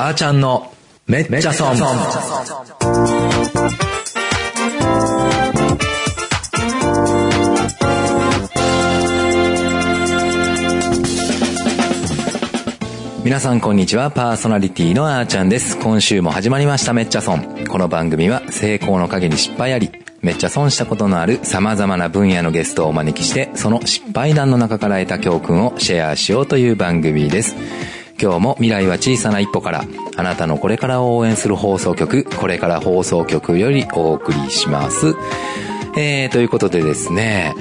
あーちゃんのめっちゃ損。皆さんこんにちは、パーソナリティのあーちゃんです。今週も始まりましためっちゃ損。この番組は成功の陰に失敗あり、めっちゃ損したことのある様々な分野のゲストをお招きして、その失敗談の中から得た教訓をシェアしようという番組です。今日も未来は小さな一歩から、あなたのこれからを応援する放送局、これから放送局よりお送りします。えー、ということでですね、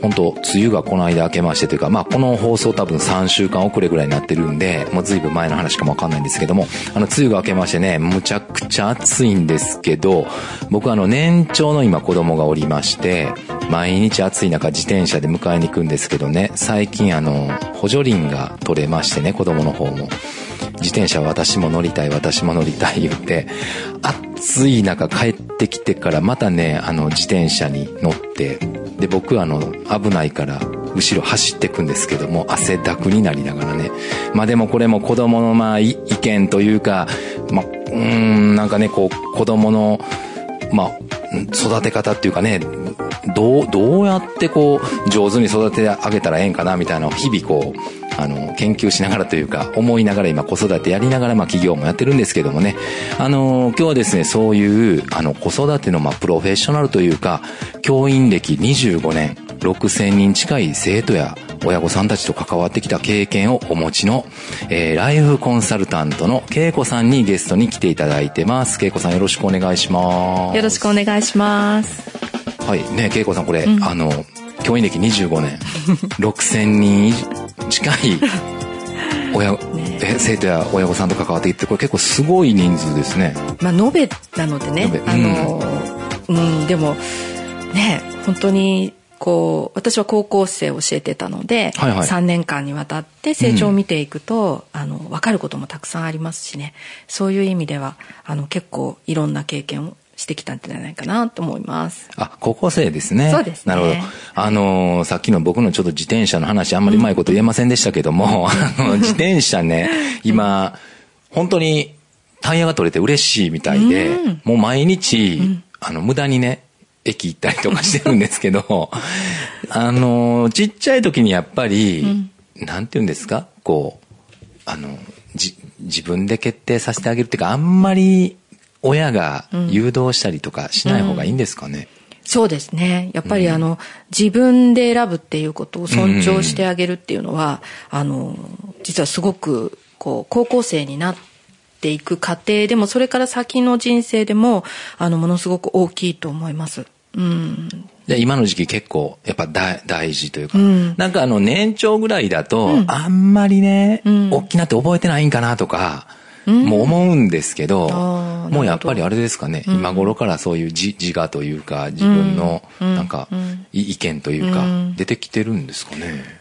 本当梅雨がこの間明けましてというか、まあ、この放送多分3週間遅れぐらいになってるんで、もう随分前の話かもわかんないんですけども、あの、梅雨が明けましてね、むちゃくちゃ暑いんですけど、僕あの、年長の今子供がおりまして、毎日暑い中自転車で迎えに行くんですけどね、最近あの、補助輪が取れましてね、子供の方も。自転車私も乗りたい、私も乗りたい言って、暑い中帰ってきてからまたね、あの、自転車に乗って、で、僕はあの、危ないから、後ろ走ってくんですけども、汗だくになりながらね。まあでもこれも子供のまあ意見というか、まあ、うーん、なんかね、こう、子供の、まあ、育て方っていうかね、どう、どうやってこう、上手に育てあげたらええんかな、みたいなのを日々こう、あの、研究しながらというか、思いながら今子育てやりながら、まあ企業もやってるんですけどもね。あの、今日はですね、そういう、あの、子育ての、まあ、プロフェッショナルというか、教員歴25年、6000人近い生徒や親御さんたちと関わってきた経験をお持ちの、えー、ライフコンサルタントの恵子さんにゲストに来ていただいてます。恵子さんよろしくお願いします。よろしくお願いします。はい。ね、恵子さんこれ、あの、教員歴25年、6000人近い 親、え。生徒や親御さんと関わっていって、これ結構すごい人数ですね。まあ、延べなのでねあの、うん、でも、ね、本当に、こう、私は高校生を教えてたので、はいはい。3年間にわたって成長を見ていくと、あの、分かることもたくさんありますしね、そういう意味では、あの、結構いろんな経験をしてきたんじゃないかなと思います。あ、高校生ですね。そうですね。なるほど。あのーさっきの僕のちょっと自転車の話、あんまりうまいこと言えませんでしたけども、あの、自転車ね、今、本当にタイヤが取れて嬉しいみたいで、もう毎日、あの、無駄にね、駅行ったりとかしてるんですけど、あのーちっちゃい時にやっぱり、なんて言うんですか？こう、あの、じ、自分で決定させてあげるっていうか、あんまり親が誘導したりとかしない方がいいんですかね？そうですね。やっぱりあの、自分で選ぶっていうことを尊重してあげるっていうのは、あの、実はすごく、こう、高校生になっていく過程でも、それから先の人生でも、あの、ものすごく大きいと思います。うん。で今の時期結構やっぱ大大事というか、んなんかあの年長ぐらいだと、あんまりね、ん大きなって覚えてないんかなとか、もう思うんですけど、もうやっぱりあれですかね、今頃からそういう自自我というか、自分のなんか、い意見というか、出てきてるんですかね。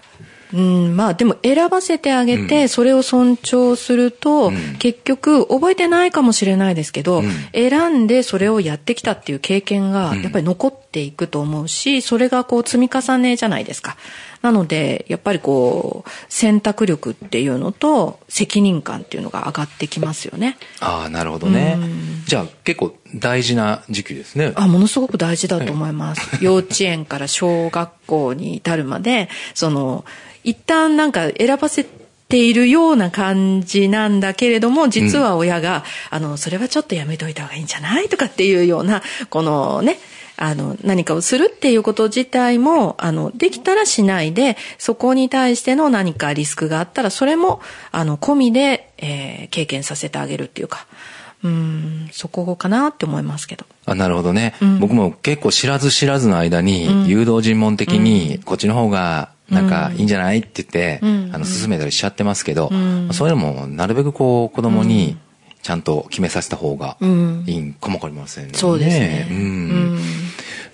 うん、まあでも選ばせてあげて、それを尊重すると、結局覚えてないかもしれないですけど、選ん。でそれをやってきたっていう経験がやっぱり残っていくと思うし、それがこう積み重ねじゃないですか。なので、やっぱりこう、選択力っていうのと責任感っていうのが上がってきますよね。ああ、なるほどね。じゃあ結構大事な時期ですね。あ、ものすごく大事だと思います。幼稚園から小学校に至るまで、その、一旦なんか選ばせているような感じなんだけれども、実は親が、あの、それはちょっとやめといた方がいいんじゃない？とかっていうような、このね、あの、何かをするっていうこと自体も、あの、できたらしないで、そこに対しての何かリスクがあったら、それも、あの、込みで、えー経験させてあげるっていうか、うん、そこかなって思いますけど。あなるほどね、僕も結構知らず知らずの間に、誘導尋問的に、こっちの方が、なんかいいんじゃないって言って、あの、進めたりしちゃってますけど、そういうのも、なるべくこう、子供に、ちゃんと決めさせた方がいいんかもわかりませんね。そうですねうん。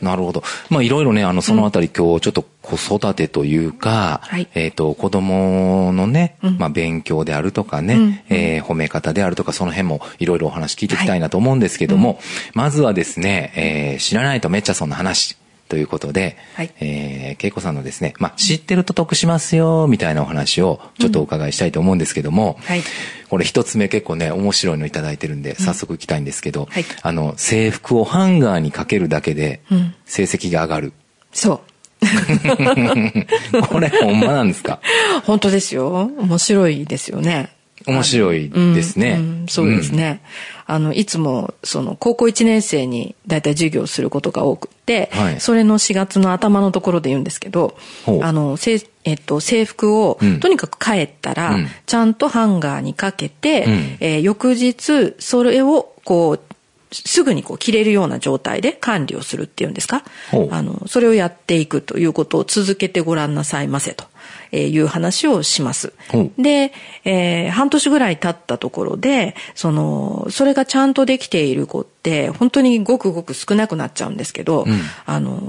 なるほど。まあいろいろね、あの、そのあたり今日ちょっと子育てというか、はいえっ、と、子供のね、まあ勉強であるとかね、えー褒め方であるとか、その辺もいろいろお話聞いていきたいなと思うんですけども、まずはですね、えー知らないとめっちゃそんな話。ということで、はいえー、恵子さんのですね、まあ、知ってると得しますよ、みたいなお話をちょっとお伺いしたいと思うんですけども、はいこれ一つ目結構ね、面白いのいただいてるんで、早速行きたいんですけど、はいあの、制服をハンガーにかけるだけでうん、成績が上がる。そう。これほんまなんですか？本当ですよ。面白いですよね。面白いですね。うんうんそうですね。あの、いつも、その、高校1年生に大体授業をすることが多くて、はい。それの4月の頭のところで言うんですけどあの、せえっと、制服を、うん。とにかく帰ったら、うん。ちゃんとハンガーにかけて、うん。えー翌日、それを、こう、すぐにこう着れるような状態で管理をするっていうんですか？あの、それをやっていくということを続けてごらんなさいませとえーいう話をしますほ。で、えー半年ぐらい経ったところで、その、それがちゃんとできている子って、本当にごくごく少なくなっちゃうんですけど、うんあの、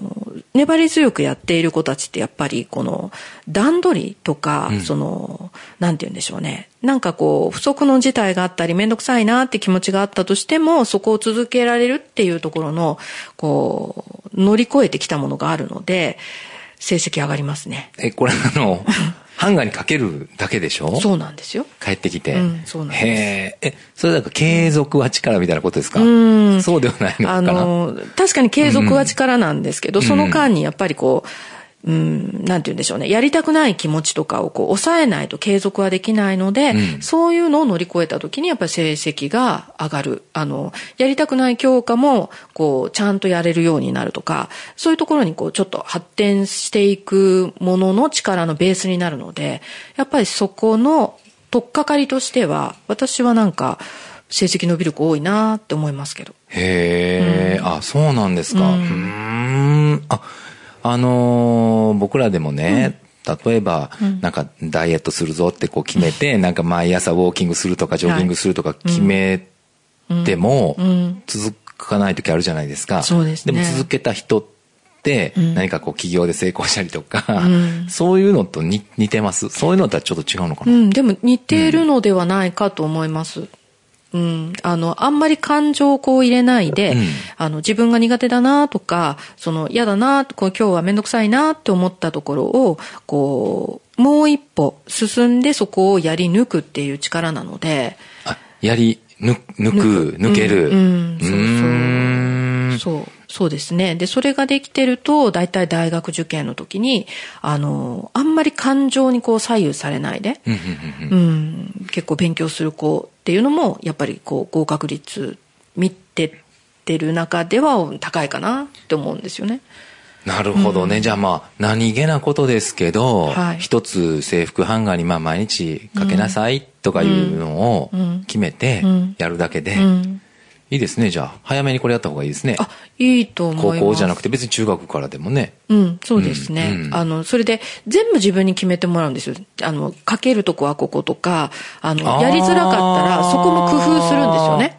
粘り強くやっている子たちってやっぱりこの段取りとか、うんその、なんて言うんでしょうね。なんかこう、不測の事態があったり、めんどくさいなって気持ちがあったとしても、そこを続けられるっていうところの、こう、乗り越えてきたものがあるので、成績上がりますね。え、これあの、ハンガーにかけるだけでしょ？そうなんですよ。帰ってきて。うんそうなんですへえ。え、それだから継続は力みたいなことですか？うんそうではないのかあなの、確かに継続は力なんですけど、その間にやっぱりこう、うん、なんて言うんでしょうね。やりたくない気持ちとかをこう抑えないと継続はできないので、うんそういうのを乗り越えた時にやっぱり成績が上がる。あの、やりたくない教科も、こう、ちゃんとやれるようになるとか、そういうところにこう、ちょっと発展していくものの力のベースになるので、やっぱりそこの取っかかりとしては、私はなんか、成績伸びる子多いなって思いますけど。へえ、あ、そうなんですか。うん。あ、あのー僕らでもね、例えば、なんかダイエットするぞってこう決めて、なんか毎朝ウォーキングするとかジョギングするとか決めてもうん、続かない時あるじゃないですか。そうですね。も続けた人って、うん。何かこう企業で成功したりとか、うん。そういうのと似似てます？そういうのとはちょっと違うのかな？うん、でも似ているのではないかと思います。うん、あの、あんまり感情をこう入れないで、うん。あの、自分が苦手だなとか、その、嫌だなこう今日はめんどくさいなって思ったところを、こう、もう一歩進んでそこをやり抜くっていう力なので、あ、やり、ぬ、抜く、抜ける。うん。うん。そうそう。そう、そうですね。で、それができてると、大体大学受験の時に、あの、あんまり感情にこう左右されないで、うん、結構勉強する子っていうのもやっぱりこう合格率見てってる中では高いかなって思うんですよね。なるほどね。じゃあまあ、何気なことですけど、はい。一つ制服ハンガーにまあ毎日かけなさいとかいうのをうん。決めてうん。やるだけで、うん、いいですね。じゃあ、早めにこれやった方がいいですね。あいいと思います。高校じゃなくて別に中学からでもね。うん、そうですね。うんうんあの、それで全部自分に決めてもらうんですよ。あの、かけるとこはこことか、あの、やりづらかったらそこも工夫するんですよね。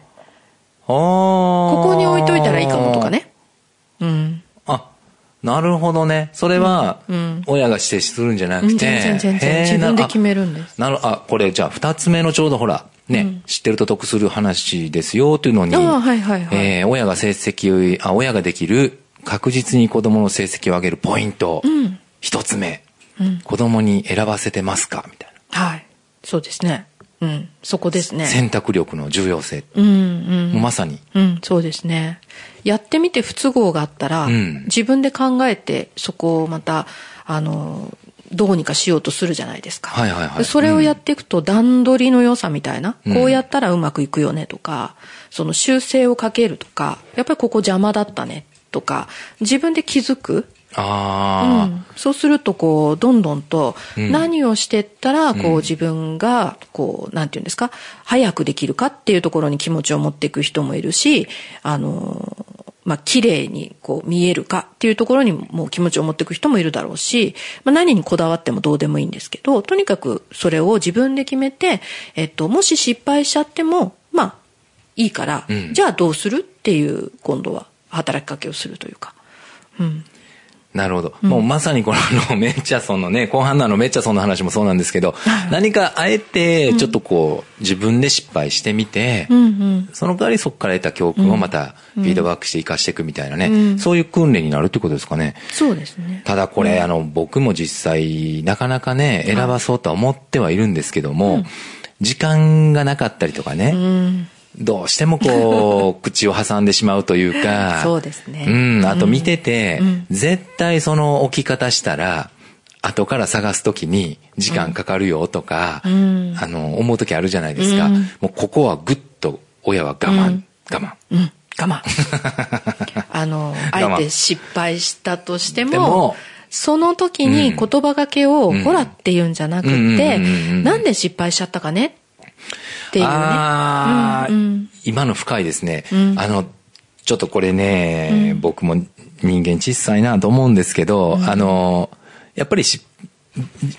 あこここに置いといたらいいかもとか。ね。うん。あ、なるほどね。それはうんうん、親が指定するんじゃなくて、うん全然全然へー自分で決めるんですなる、あ、これじゃあ二つ目のちょうどほら、ね、知ってると得する話ですよというのに、はいはいはいえー親が成績を、あ、親ができる確実に子供の成績を上げるポイント、ん一つ目、うん子供に選ばせてますか？みたいはい。そうですね。うん。そこですな。ね。選択力の重要性。うんうん。まさに。うん、そうですね。やってみて不都合があったら、うん自分で考えてそこをまた、あの、どうにかしようとするじゃないですか。はいはいはい。でそれをやっていくと段取りの良さみたいな、うん。こうやったらうまくいくよねとか、その修正をかけるとか、やっぱりここ邪魔だったねとか、自分で気づく。ああ、うん、そうするとこうどんどんとうん。何をしてったらこうん。う自分がこうなんていうんですか早くできるかっていうところに気持ちを持っていく人もいるしあのまあ綺麗にこう見えるかっていうところにもう気持ちを持っていく人もいるだろうし、まあ、何にこだわってもどうでもいいんですけどとにかくそれを自分で決めて、えっと、もし失敗しちゃってもまあいいから、うん。じゃあどうする？っていう今度は働きかけをするというか。うんなるほど。もうまさにこのあのメッチャソンのね、後半のあのメッチャソンの話もそうなんですけど、何かあえてちょっとこう、自分で失敗してみて、うんうん。その代わりそこから得た教訓をまたフィードバックして生かしていくみたいなね、そういう訓練になるってことですかね。そうですね。ただこれ、あの、僕も実際、なかなかね、選ばそうとは思ってはいるんですけども、時間がなかったりとかね、うん。どうしてもこう、口を挟んでしまうというか、そうですね。うん、あと見てて、うん。絶対その置き方したら、後から探すときに時間かかるよとか、ん。あの、思うときあるじゃないですか。うん。もうここはぐっと親は我慢、うん。我慢。うん。我慢。あの、あえて失敗したとしても、その時に言葉がけを、ん。ほらって言うんじゃなくて、うん。なんで失敗しちゃったかねっていうね。あーうんうん今の深いですね。うんあの、ちょっとこれね、僕も人間小さいなと思うんですけど、あの、やっぱりし、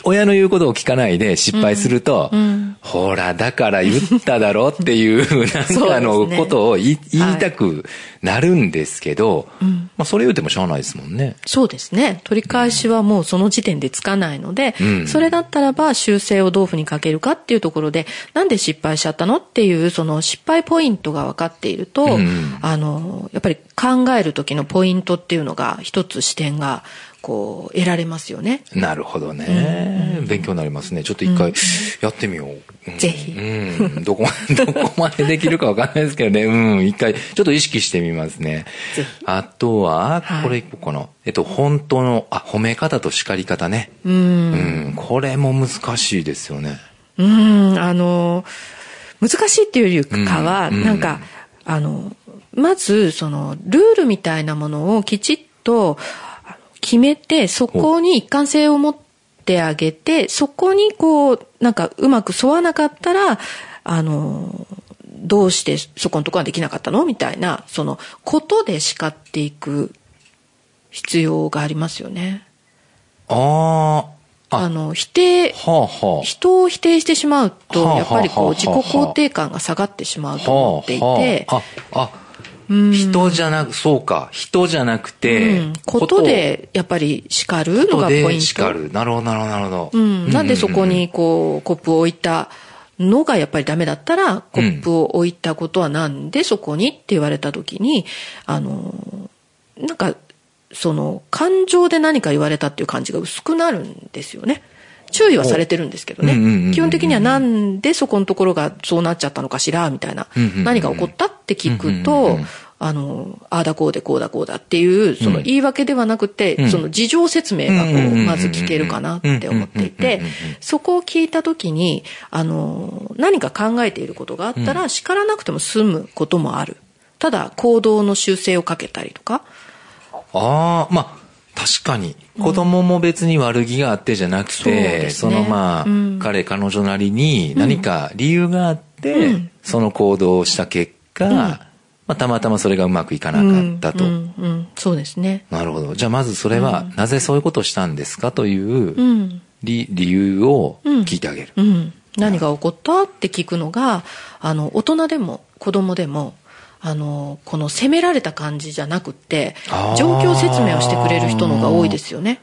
親の言うことを聞かないで失敗すると、うんほら、だから言っただろっていう、なんかのことを言い言いたくなるんですけど、んまあそれ言うてもしょうがないですもんね。そうですね。取り返しはもうその時点でつかないので、うんそれだったらば修正をどういうふうにかけるかっていうところで、なんで失敗しちゃったのっていう、その失敗ポイントが分かっていると、うんあの、やっぱり考える時のポイントっていうのが、一つ視点が、こう、得られますよね。なるほどね。勉強になりますね。ちょっと一回やってみよう。うんぜひうん。どこまで、どこまでできるかわかんないですけどね。うん。一回、ちょっと意識してみますね。あとはは、いこれ一個かな。えっと、本当の、あ、褒め方と叱り方ね。うん。うん。これも難しいですよね。うん、あの、難しいっていうよりかは、うんなんか、あの、まず、その、ルールみたいなものをきちっと決めて、そこに一貫性を持ってあげて、そこにこう、なんかうまく沿わなかったら、あの、どうしてそこのところはできなかったの？みたいな、その、ことで叱っていく必要がありますよね。ああ、あ、あの、否定、はあはあ。人を否定してしまうと、はあやっぱりこう、自己肯定感が下がってしまうと思っていて、はあ、はあ、あ、人じゃなく、そうか、人じゃなくて、うん、ことでやっぱり叱るのがポイント？で叱る。なるほど、なるほど、なるほど。うん、なんでそこにこう、コップを置いたのがやっぱりダメだったら、コップを置いたことはなんでそこに？って言われた時に、あの、なんか、その、感情で何か言われたっていう感じが薄くなるんですよね。注意はされてるんですけどね。基本的にはなんでそこのところがそうなっちゃったのかしらみたいな。何が起こったって聞くとうん、あの、ああだこうでこうだこうだっていう、その言い訳ではなくて、うんその事情説明がこう、まず聞けるかなって思っていてそこを聞いたときに、あの、何か考えていることがあったら、叱らなくても済むこともある。ただ、行動の修正をかけたりとか。ああ、まあ、確かに。子供も別に悪気があってじゃなくて、そのまあ、うん彼、彼女なりに何か理由があって、うんその行動をした結果、まあ、たまたまそれがうまくいかなかったと。うんうんうんそうですね。なるほど。じゃあまずそれは、なぜそういうことをしたんですかといううん。理理由を聞いてあげる。うん。何が起こったって聞くのが、あの、大人でも子供でも、あの、この責められた感じじゃなくって状況説明をしてくれる人のが多いですよね。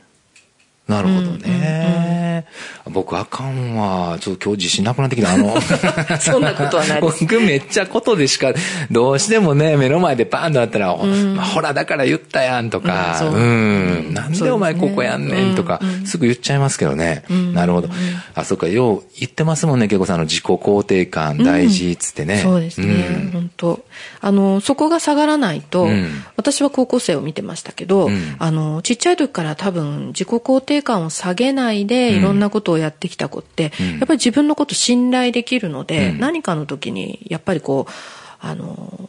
なるほどね。僕あかんわ。ちょっと今日自信なくなってきた。あの、そんなことはないです。僕めっちゃことでしか、どうしてもね、目の前でパーンとなったら、まあほらだから言ったやんとか、うんそう。うん、なんでお前ここやんねんとかうんうん、すぐ言っちゃいますけどね。なるほど。あ、そっか、よう言ってますもんね、結構さんの自己肯定感大事っつってね。そうですね、うん。本当。あのそこが下がらないと、うん。私は高校生を見てましたけど、うん。あのちっちゃい時から多分自己肯定感を下げないでうん。いろんなことをやってきた子って、うん。やっぱり自分のこと信頼できるので、うん。何かの時にやっぱりこうあの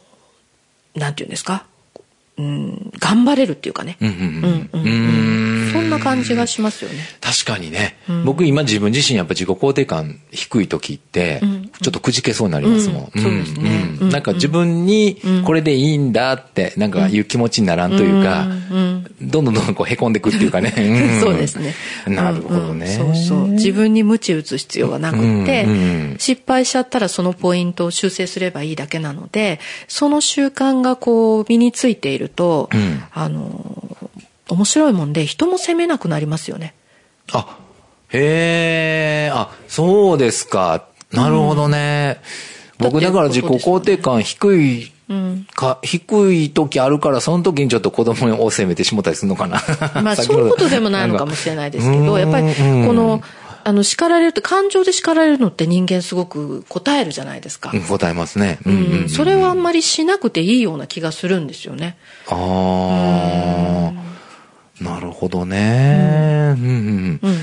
なんていうんですか、うん、頑張れるっていうかね、そんな感じがしますよね。確かにね、うん。僕今自分自身やっぱ自己肯定感低い時って、うん。ちょっとくじけそうになりますもん。うん。そうですね。なんか自分にこれでいいんだって、なんかいう気持ちにならんというか、うんどんどんどんどんこう凹んでくっていうかね。ん。そうですね。なるほどね。そうそう。自分に鞭打つ必要はなくて、失敗しちゃったらそのポイントを修正すればいいだけなので、その習慣がこう身についていると、うんあの、面白いもんで人も責めなくなりますよね。あ、へえ、あ、そうですか。なるほどね。僕だから自己肯定感低いか、低い時あるから、その時にちょっと子供を責めてしもたりするのかな。まあ そういうことでもないのかもしれないですけうんど、やっぱりうんこの、あの叱られるって感情で叱られるのって人間すごく答えるじゃないですかう。ん答えますね。ううんんうんうんそれはあんまりしなくていいような気がするんですよね。ああ、なるほどね。うんうんうんうん。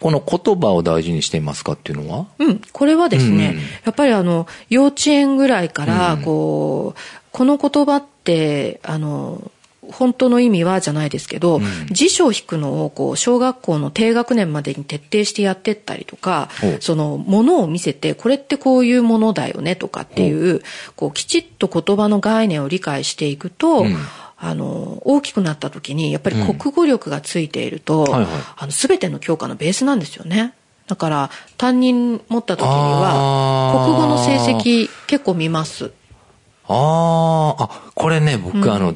この言葉を大事にしていますかっていうのは？うん、これはですね、うんやっぱりあの、幼稚園ぐらいから、こう、この言葉って、あの、本当の意味はじゃないですけど、辞書を引くのをこう小学校の低学年までに徹底してやってったりとかそのものを見せてこれってこういうものだよねとかっていうこうきちっと言葉の概念を理解していくと、うん。あの大きくなった時にやっぱり国語力がついていると、はいはい。あの全ての教科のベースなんですよね。だから担任持った時には国語の成績結構見ます。ああ、あ、これね、僕、あの、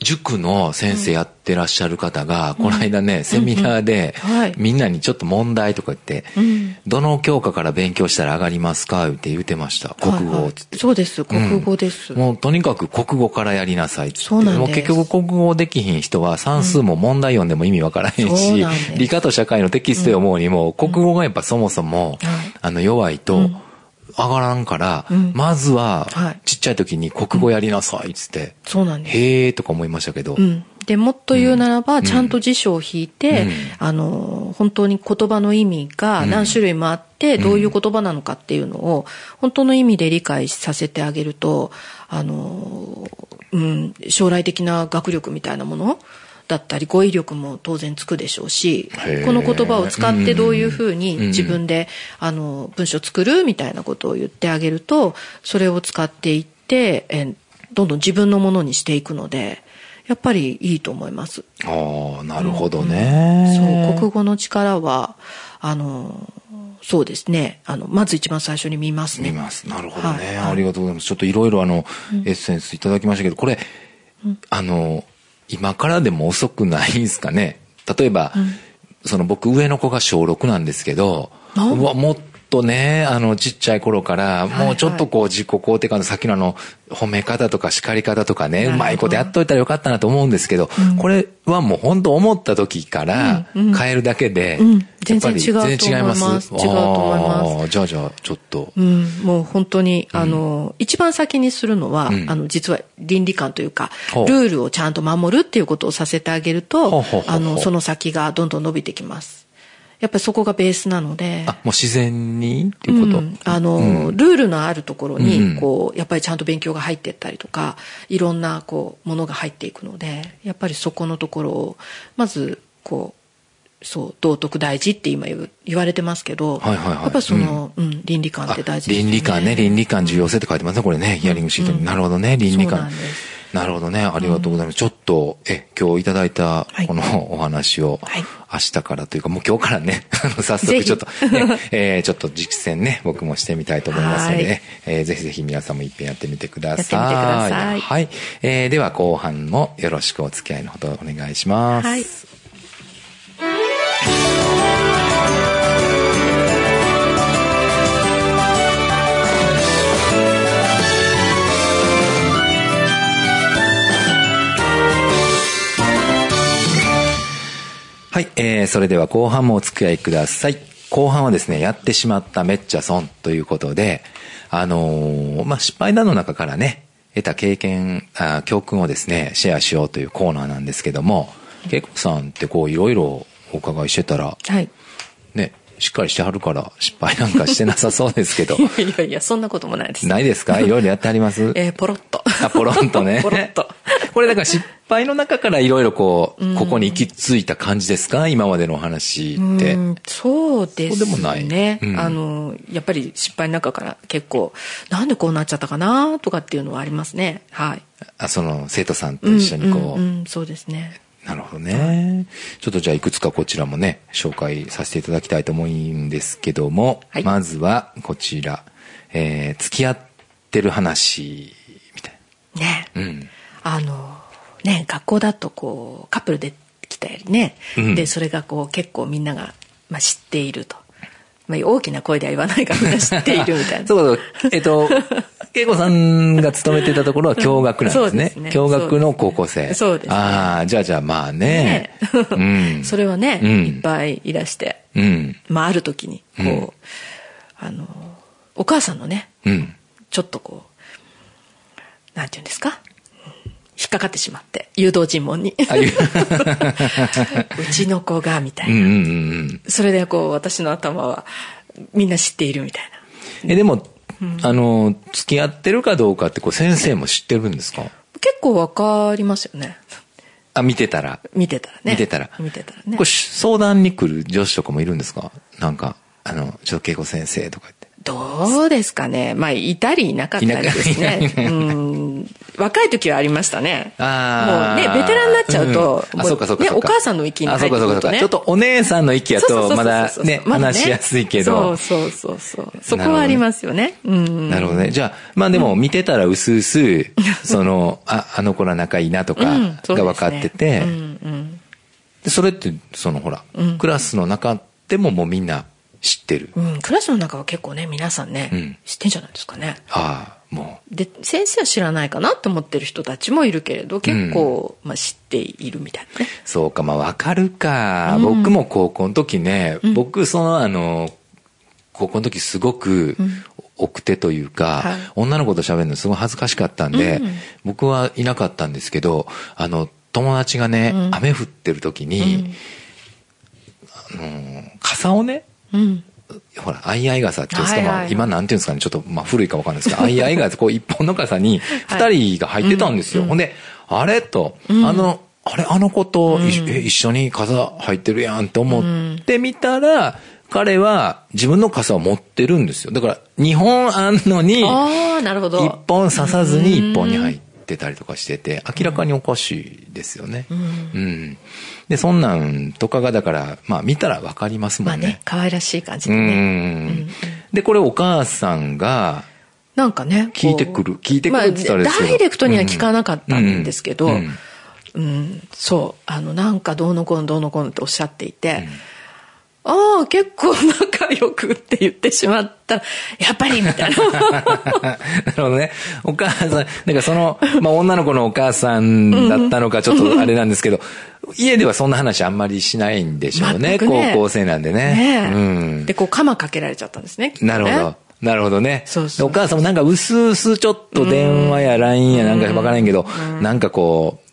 塾の先生やってらっしゃる方が、この間ね、セミナーではい、みんなにちょっと問題とか言って、ん。どの教科から勉強したら上がりますかって言ってました。国語っつって。そうです。国語です。もうとにかく国語からやりなさいって。そうなんです。もう結局国語できひん人は算数も問題読んでも意味わからへんし、理科と社会のテキスト読もうにも、国語がやっぱそもそも、はい。あの弱いと上がらんから、まずははい。ちっちゃい時に国語やりなさいっつって、そうなんです。へーとか思いましたけど、うん、でもっと言うならば、ちゃんと辞書を引いて、うん。あの本当に言葉の意味が何種類もあって、どういう言葉なのかっていうのを本当の意味で理解させてあげるとあの、うん、将来的な学力みたいなものだったり語彙力も当然つくでしょうしこの言葉を使ってどういうふうにうん自分であの文章作るみたいなことを言ってあげるとそれを使っていってえどんどん自分のものにしていくのでやっぱりいいと思います。ああ、なるほどね。そう国語の力はあのそうですねあのまず一番最初に見ますね。見ます。なるほどね。はいはいありがとうございます。ちょっといろいろあの、エッセンスいただきましたけど、これ、あの、今からでも遅くないんですかね。例えば、その僕上の子が小6なんですけど、もっとね、あの、ちっちゃい頃から、はいもうちょっとこう自己肯定感のさっきのあの、褒め方とか叱り方とかね、うまいことやっといたらよかったなと思うんですけど、これはもう本当思った時から変えるだけで、うん。全然違うと思います。全然違います。違うと思います。じゃあじゃあ、ちょっと。うん、もう本当に、あの、一番先にするのは、うん。あの、実は倫理観というか、ルールをちゃんと守るっていうことをさせてあげるとあの、その先がどんどん伸びてきます。やっぱりそこがベースなので、あ、もう自然にっていうこと？うん。あの、うん。ルールのあるところうんに、こう、やっぱりちゃんと勉強が入ってったりとか、いろんな、こう、ものが入っていくので、やっぱりそこのところを、まず、こう、そう、道徳大事って今言われてますけど、はいはいはい。やっぱりその、うん、倫理観って大事ですよ倫理観ね、倫理観重要性って書いてますね、これね、ヒアリングシートに。なるほどね、倫理観。そうなんです。なるほどね、ありがとうございます。ちょっと、え、今日いただいたはいこの お話を、はい明日からというか、もう今日からね、あの、早速ちょっと、ね、えーちょっと実践ね、僕もしてみたいと思いますので、はいねえーぜひぜひ皆さんも一遍やってみてください。やってみてくださいはい。えーでは後半もよろしくお付き合いのほどお願いします。はいはい、えー、それでは後半もお付き合いください。後半はですね、やってしまっためっちゃ損ということで、あのーまあ、失敗談の中からね、得た経験、あ教訓をですね、シェアしようというコーナーなんですけども、けいこさんってこういろいろお伺いしてたら、はい。ね、しっかりしてはるから失敗なんかしてなさそうですけど、いやいやいや、そんなこともないです。ないですか？いろいろやってあります？えーポロッと。あ、ポロンとね。ポロッと。これだから失敗の中からいろいろこう、ここに行き着いた感じですか？今までのお話って。うんそうですそうでもない。ね、うん。あのやっぱり失敗の中から結構なんでこうなっちゃったかなとかっていうのはありますね。はい。あその生徒さんと一緒にこう、んうんうんそうですね。なるほどね。ちょっとじゃあいくつかこちらもね、紹介させていただきたいと思うんですけども、はい。まずはこちら、えー、付き合ってる話、みたいね。な。うん。あのね、学校だとこう、カップルで来たりね、うんで、それがこう結構みんなが、まあ、知っていると。まあ、大きな声では言わないからみんな知っているみたいな。そうそう。えっと、恵子さんが勤めてたところは共学なんですねす。ね共学の高校生。そうですねああ、じゃあじゃあまあね。うん。それはね、うんいっぱいいらして、うん。まあ、ある時に、こう、うんあの、お母さんのね、うん。ちょっとこう、なんて言うんですか？引っかかってしまって、誘導尋問に。う。うちの子が、みたいな。それでこう、私の頭は、みんな知っているみたいな。え、でも、あの、付き合ってるかどうかってこう先生も知ってるんですか？結構わかりますよね。あ、見てたら。見てたらね。見てたら。見てたらねこれ。相談に来る女子とかもいるんですか？なんか、あの、ちょっと恵子先生とか。どうですかね。まあ、いたりいなかったりですね。うん。若い時はありましたね。あーもうね、ベテランになっちゃうと、うんそうかそうかね、そうか。お母さんの域にあ、入そうかそうかそうか。ってくるとね。ちょっとお姉さんの域やと、そうそうそうそうまだね、話しやすいけど。そうそうそうそう。そこはありますよね。うん。なるほどね。じゃあ、まあでも見てたらうすうす、その、あ、あの子ら仲いいなとかが分かってて、うんそれって、そのほら、クラスの中でももうみんな知ってる。うん、クラスの中は結構ね、皆さんね、うん。知ってんじゃないですかね。ああ、もで、先生は知らないかなって思ってる人たちもいるけれど、結構、まあ知っているみたいなね。う、そうか、まあわかるか。僕も高校の時ね、僕そのあの、高校の時すごく、奥手というか、はい。女の子と喋るのすごい恥ずかしかったんで、うん。僕はいなかったんですけど、あの、友達がね、雨降ってる時に、あの、傘をね、うん。ほら、相合い傘っていうんですか、はいはいまあ、今なんていうんですかね、ちょっと、まあ、古いかわかんないですけど、相合い傘、こう、一本の傘に、二人が入ってたんですよ。ほんで、あれと、あの、あれ、あの子と一緒、え一緒に傘入ってるやんって思ってみたら、彼は自分の傘を持ってるんですよ。だから、二本あんのに、ああ、なるほど。一本刺さずに一本に入ってたりとかしてて、明らかにおかしいですよね。うん。で、そんなんとかが、だから、まあ、見たらわかりますもんねまあね。、可愛らしい感じうでね。ん。で、これお母さんが、なんかね。聞いてくる聞いてくるって言ったらですけどまあ、ダイレクトには聞かなかったんですけど、ううんん、そう、あの、なんかどうのこうのどうのこうのっておっしゃっていて、ああ、結構仲良くって言ってしまったら、やっぱりみたいな。なるほどね。お母さん、なんかその、まあ女の子のお母さんだったのかちょっとあれなんですけど、家ではそんな話あんまりしないんでしょうね。ね高校生なんでね。ねえうん。で、こう、鎌かけられちゃったんですね。ねなるほど。なるほどね。そうそうでお母さんもなんか薄々ちょっと電話や LINE やなんかわからんけど、なんかこう、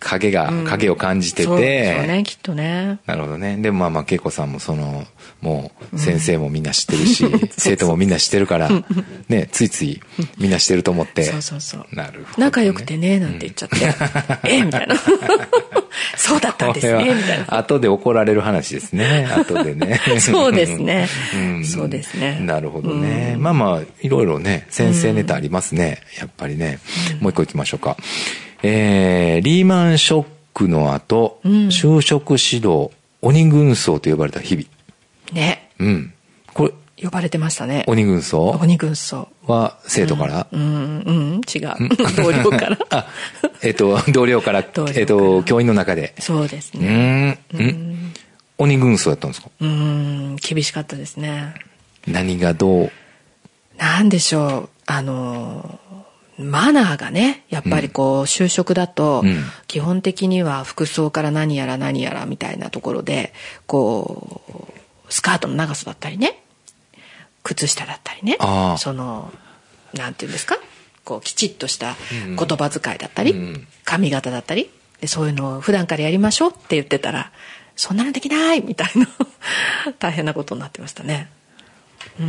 影が、影を感じてそうそうて、ね、きっとね。なるほどね。でもまあまあ、恵子さんもその、もう先生もみんな知ってるし、生徒もみんな知ってるから、ね、ついついみんな知ってると思って。そうそうそう。なるほど、ね。仲良くてね、なんて言っちゃって。えみたいな。そうだったんですね、みたいな。後で怒られる話ですね。後でね。そうですねんそうですねなるほどね。まあまあ、いろいろね、先生ネタありますね。やっぱりね。もう一個行きましょうか。えー、リーマンショックの後、就職指導、鬼軍曹と呼ばれた日々。ね。うん。これ、呼ばれてましたね。鬼軍曹？鬼軍曹。は生徒から、うん、うん、違う。同僚から。あ、えっと、同僚から、えっと、教員の中で。そうですうね。ーん。ん鬼軍曹やったんですか？うん、厳しかったですね。何がどう？なんでしょう。あの、マナーがね、やっぱりこう、就職だとうん、基本的には服装から何やら何やらみたいなところで、こう、スカートの長さだったりね、靴下だったりねその、なんていうんですかこう、きちっとした言葉遣いだったりうん、髪型だったり、でそういうのを普段からやりましょうって言ってたら、そんなのできないみたいな、大変なことになってましたね。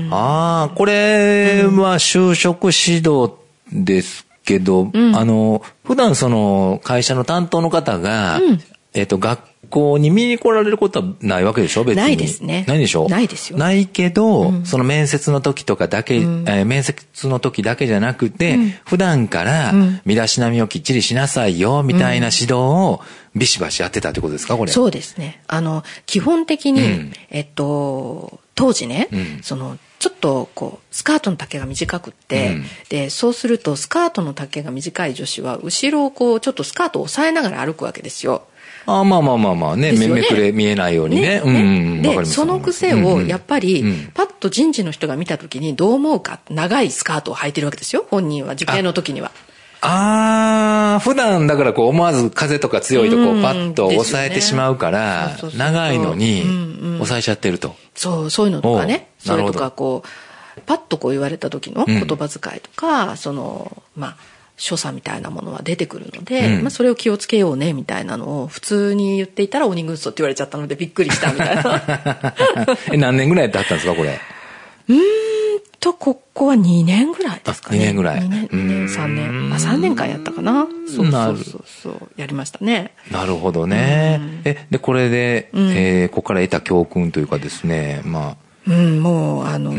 ああ、これは就職指導ですけど、あの、普段その会社の担当の方が、えっ、と、学校に見に来られることはないわけでしょ？別に。ないですね。ないでしょ？ないですよ。ないけど、その面接の時とかだけ、えー面接の時だけじゃなくて、普段から身だしなみをきっちりしなさいよ、みたいな指導をビシバシやってたってことですか？これ。そうですね。あの、基本的に、うん。えっと、当時ね、うん。その、ちょっとこう、スカートの丈が短くって、うん。で、そうするとスカートの丈が短い女子は、後ろをこう、ちょっとスカートを押さえながら歩くわけですよ。あまあまあまあまあね、ね。めめくれ見えないようにね。うんうん。で、その癖を、やっぱり、うん。パッと人事の人が見た時にどう思うか、長いスカートを履いてるわけですよ。本人は受験の時には。ああ、普段だからこう思わず風とか強いとこううん。パッと押さえてしまうから長いのに押さえちゃってると。そう、そういうのとかね。それとかこう、パッとこう言われた時の言葉遣いとか、その、まあ、所作みたいなものは出てくるので、うんまあそれを気をつけようねみたいなのを普通に言っていたら鬼軍曹って言われちゃったのでびっくりしたみたいな。え、何年ぐらいだったんですか、これ？と、ここは2年ぐらいですかね。あ二年ぐらい2年、二年3年。あ、3年間やったかな。そうそうそうそう。やりましたね。なるほどね。え、で、これで、えーここから得た教訓というかですね、まあ、うん、もう、あの、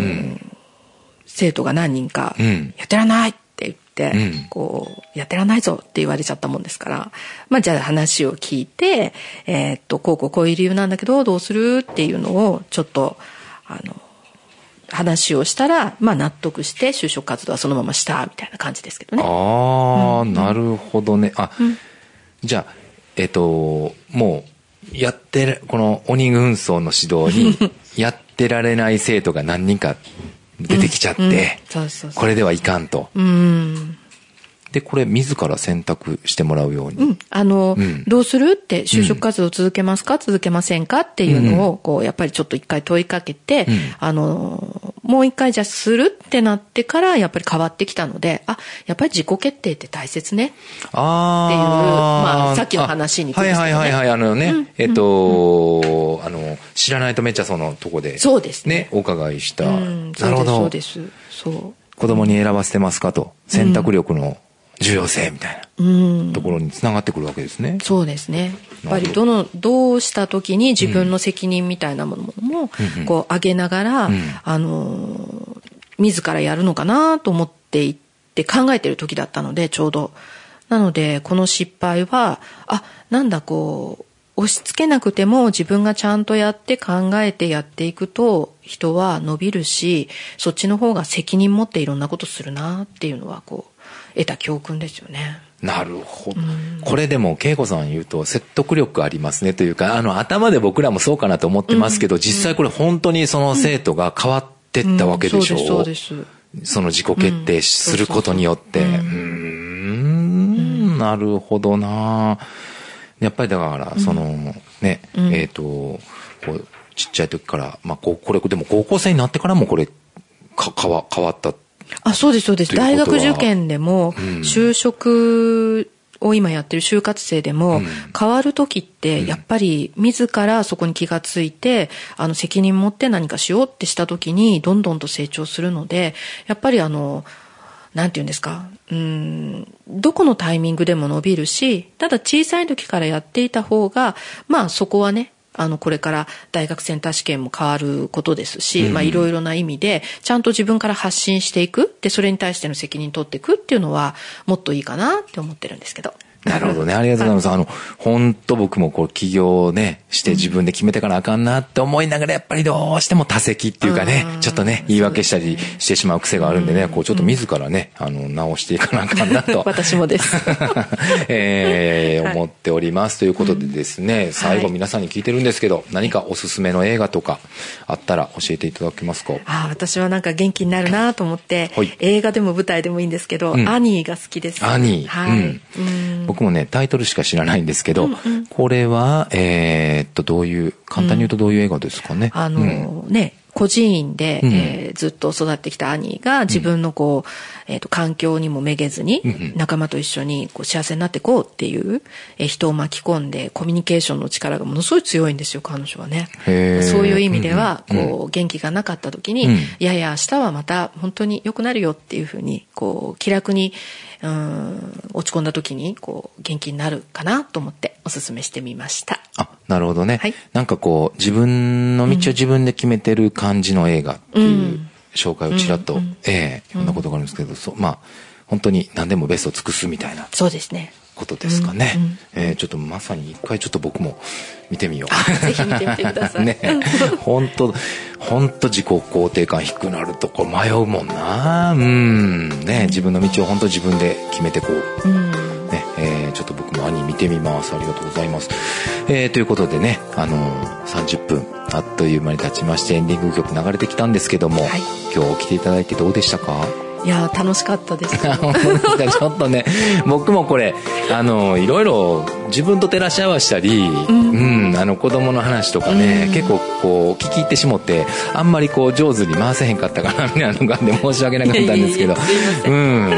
生徒が何人か、うんやってらんないって言って、うんこう、やってらんないぞって言われちゃったもんですから、まあじゃあ話を聞いて、えーっと、こうこうこういう理由なんだけど、どうするっていうのを、ちょっと、あの、話をしたら、まあ納得して就職活動はそのまました、みたいな感じですけどね。ああ、なるほどね。あ、じゃあ、えっ、と、もう、やってる、この鬼軍曹の指導に、やってられない生徒が何人か出てきちゃって、これではいかんと。うん。で、これ自ら選択してもらうように。うん。あの、うんどうするって、就職活動続けますか、続けませんか？っていうのを、こう、やっぱりちょっと一回問いかけて、うんあの、もう一回じゃあするってなってから、やっぱり変わってきたので、あ、やっぱり自己決定って大切ね。ああ。っていうまあさっきの話にあはいはいはいはい。あのね、えっ、と、あの、知らないとめっちゃそのとこで。そうですねね、お伺いした。うん、なるほど。そうです、そうです。そう。子供に選ばせてますか？と。選択力の重要性みたいなうん。ところにつながってくるわけですね。そうですね。やっぱりどの、どうした時に自分の責任みたいなものも、こう上げながら、んあのー、自らやるのかなと思っていって考えてる時だったので、ちょうど。なので、この失敗は、あ、なんだこう、押し付けなくても自分がちゃんとやって考えてやっていくと人は伸びるし、そっちの方が責任持っていろんなことするなっていうのはこう、得た教訓ですよね。なるほど。これでも、恵子さん言うと説得力ありますねというか、あの、頭で僕らもそうかなと思ってますけど、実際これ本当にその生徒が変わってったわけでしょう。うんそうです、そうです。その自己決定することによって。うーん、なるほどなやっぱりだから、その、ね、えっと、こう、ちっちゃい時から、まあ、これ、でも高校生になってからもこれ、か、変わ、変わった。あ、そうです、そうです。大学受験でも、就職を今やってる就活生でも、変わる時って、やっぱり自らそこに気がついて、あの、責任持って何かしようってした時に、どんどんと成長するので、やっぱりあの、なんて言うんですか、うん、どこのタイミングでも伸びるし、ただ小さい時からやっていた方が、まあそこはね、あの、これから大学センター試験も変わることですし、まあいろいろな意味で、ちゃんと自分から発信していく。で、それに対しての責任取っていくっていうのは、もっといいかなって思ってるんですけど。なるほどね。ありがとうございます。あの、本当僕もこう起業をね、して自分で決めてからあかんなって思いながら、やっぱりどうしても多席っていうかね、ちょっとね、言い訳したりしてしまう癖があるんでね、こうちょっと自らね、あの、直していかなあかんなと。私もです。えー はい思っております。ということでですね、最後皆さんに聞いてるんですけど、何かおすすめの映画とかあったら教えていただけますか？ああ、私はなんか元気になるなと思って、はい映画でも舞台でもいいんですけど、うんアニーが好きです。アニー。はい。うんうん僕もね、タイトルしか知らないんですけど、これは、えーっと、どういう、簡単に言うとどういう映画ですかね。あうん。のね、子孤児院で、うん。えーずっと育ってきた兄が自分のこう、えーと環境にもめげずにうん仲間と一緒にこう幸せになっていこうっていう、えー人を巻き込んでコミュニケーションの力がものすごい強いんですよ彼女はね。そういう意味では、うんうん。こう元気がなかった時に、うん。いやいや明日はまた本当に良くなるよっていうふうにこう気楽にうん落ち込んだ時にこう元気になるかなと思っておすすめしてみました。あ、なるほどね。はい。なんかこう、自分の道を自分で決めてる感じの映画っていううん。紹介をちらっと、ええ読ん。だことがあるんですけど、そうまあ、本当に何でもベストを尽くすみたいなそうですね。ことですかね。うんうん。ええちょっとまさに一回ちょっと僕も見てみよう。ぜひ見てみてくださいね本当本当自己肯定感低くなるとこ迷うもんな。うん。ね自分の道を本当自分で決めてこう。うんね、えーちょっと僕も兄見てみます。ありがとうございます。えーということでね、あのー30分、あっという間に経ちまして、エンディング曲流れてきたんですけども、はい今日来ていただいてどうでしたか？いやー楽しかったです。ちょっとね、僕もこれ、あの、いろいろ自分と照らし合わしたり、うん、あの子供の話とかね、うん。結構こう聞き入ってしもって、あんまりこう上手に回せへんかったかな、みたいなのがあって申し訳なかったんですけど、うん、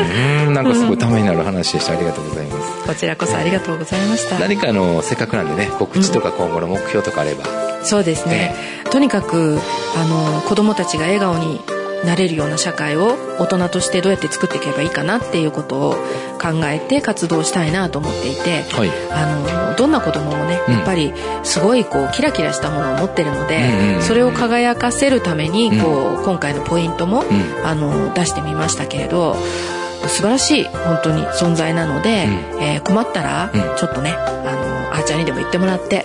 うん、なんかすごいためになる話でした。ありがとうございます。こちらこそありがとうございました。何かあの、せっかくなんでね、告知とか今後の目標とかあれば、そうですね、とにかくあの子供たちが笑顔になれるような社会を大人としてどうやって作っていけばいいかなっていうことを考えて活動したいなと思っていて、はい。あのどんな子供もねうん。やっぱりすごいこうキラキラしたものを持ってるので、それを輝かせるためにこう、今回のポイントも、ん。あの出してみましたけれど素晴らしい本当に存在なので、えー困ったらうん。ちょっとね、あのあーちゃんにでも言ってもらって で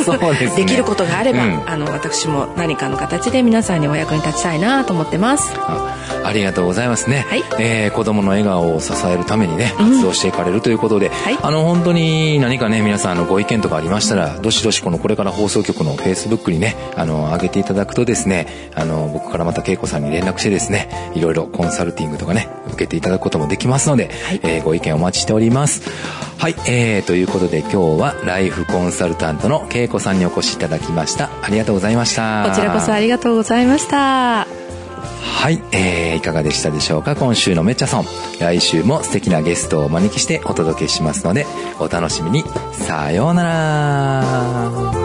すね。できることがあれば、うん。あの私も何かの形で皆さんにお役に立ちたいなと思ってます。あありがとうございますね、はい。えー子供の笑顔を支えるためにねうん活動していかれるということで、はい。あの本当に何かね皆さんあのご意見とかありましたらどしどしこのこれから放送局のフェイスブックにねあの上げていただくとですねあの僕からまた恵子さんに連絡してですねいろいろコンサルティングとかね受けていただくこともできますので、はい。えーご意見お待ちしております。はい、えー、ということで今日はライフコンサルタントの恵子さんにお越しいただきました。ありがとうございました。こちらこそありがとうございました。はい、えー、いかがでしたでしょうか？今週のめっちゃソン来週も素敵なゲストをお招きしてお届けしますのでお楽しみに。さようなら